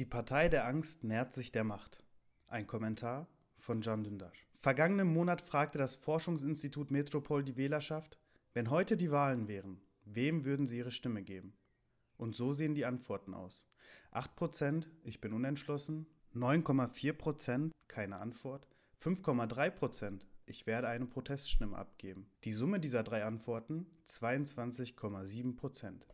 Die Partei der Angst nährt sich der Macht. Ein Kommentar von Can Dündar. Vergangenen Monat fragte das Forschungsinstitut Metropol die Wählerschaft, wenn heute die Wahlen wären, wem würden sie ihre Stimme geben? Und so sehen die Antworten aus. 8% ich bin unentschlossen, 9,4% keine Antwort, 5,3% ich werde eine Proteststimme abgeben. Die Summe dieser drei Antworten 22,7%.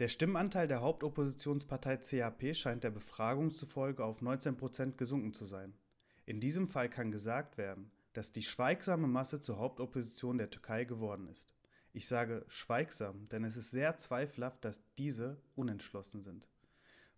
Der Stimmenanteil der Hauptoppositionspartei CHP scheint der Befragung zufolge auf 19% gesunken zu sein. In diesem Fall kann gesagt werden, dass die schweigsame Masse zur Hauptopposition der Türkei geworden ist. Ich sage schweigsam, denn es ist sehr zweifelhaft, dass diese unentschlossen sind.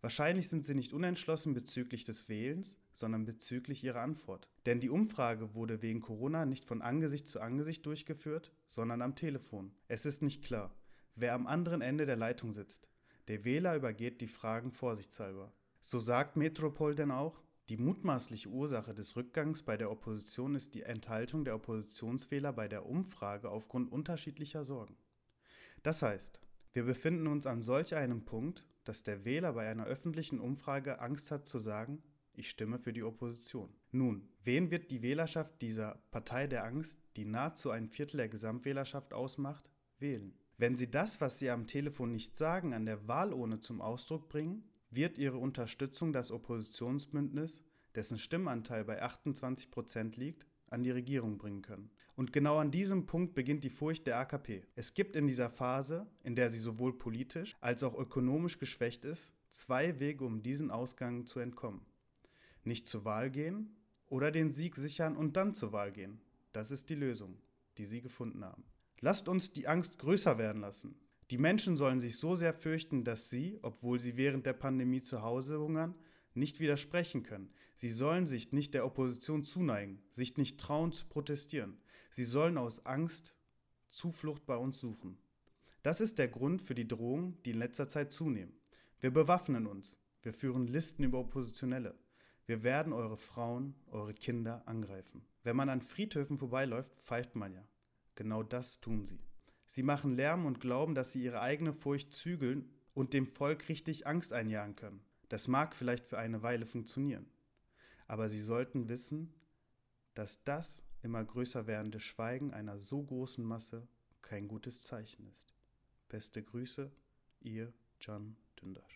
Wahrscheinlich sind sie nicht unentschlossen bezüglich des Wählens, sondern bezüglich ihrer Antwort. Denn die Umfrage wurde wegen Corona nicht von Angesicht zu Angesicht durchgeführt, sondern am Telefon. Es ist nicht klar, wer am anderen Ende der Leitung sitzt. Der Wähler übergeht die Fragen vorsichtshalber. So sagt Metropol denn auch, die mutmaßliche Ursache des Rückgangs bei der Opposition ist die Enthaltung der Oppositionswähler bei der Umfrage aufgrund unterschiedlicher Sorgen. Das heißt, wir befinden uns an solch einem Punkt, dass der Wähler bei einer öffentlichen Umfrage Angst hat zu sagen, ich stimme für die Opposition. Nun, wen wird die Wählerschaft dieser Partei der Angst, die nahezu ein Viertel der Gesamtwählerschaft ausmacht, wählen? Wenn sie das, was sie am Telefon nicht sagen, an der Wahlurne zum Ausdruck bringen, wird ihre Unterstützung das Oppositionsbündnis, dessen Stimmanteil bei 28 Prozent liegt, an die Regierung bringen können. Und genau an diesem Punkt beginnt die Furcht der AKP. Es gibt in dieser Phase, in der sie sowohl politisch als auch ökonomisch geschwächt ist, zwei Wege, um diesen Ausgang zu entkommen. Nicht zur Wahl gehen oder den Sieg sichern und dann zur Wahl gehen. Das ist die Lösung, die sie gefunden haben. Lasst uns die Angst größer werden lassen. Die Menschen sollen sich so sehr fürchten, dass sie, obwohl sie während der Pandemie zu Hause hungern, nicht widersprechen können. Sie sollen sich nicht der Opposition zuneigen, sich nicht trauen zu protestieren. Sie sollen aus Angst Zuflucht bei uns suchen. Das ist der Grund für die Drohungen, die in letzter Zeit zunehmen. Wir bewaffnen uns. Wir führen Listen über Oppositionelle. Wir werden eure Frauen, eure Kinder angreifen. Wenn man an Friedhöfen vorbeiläuft, pfeift man ja. Genau das tun sie. Sie machen Lärm und glauben, dass sie ihre eigene Furcht zügeln und dem Volk richtig Angst einjagen können. Das mag vielleicht für eine Weile funktionieren. Aber sie sollten wissen, dass das immer größer werdende Schweigen einer so großen Masse kein gutes Zeichen ist. Beste Grüße, ihr Can Dündar.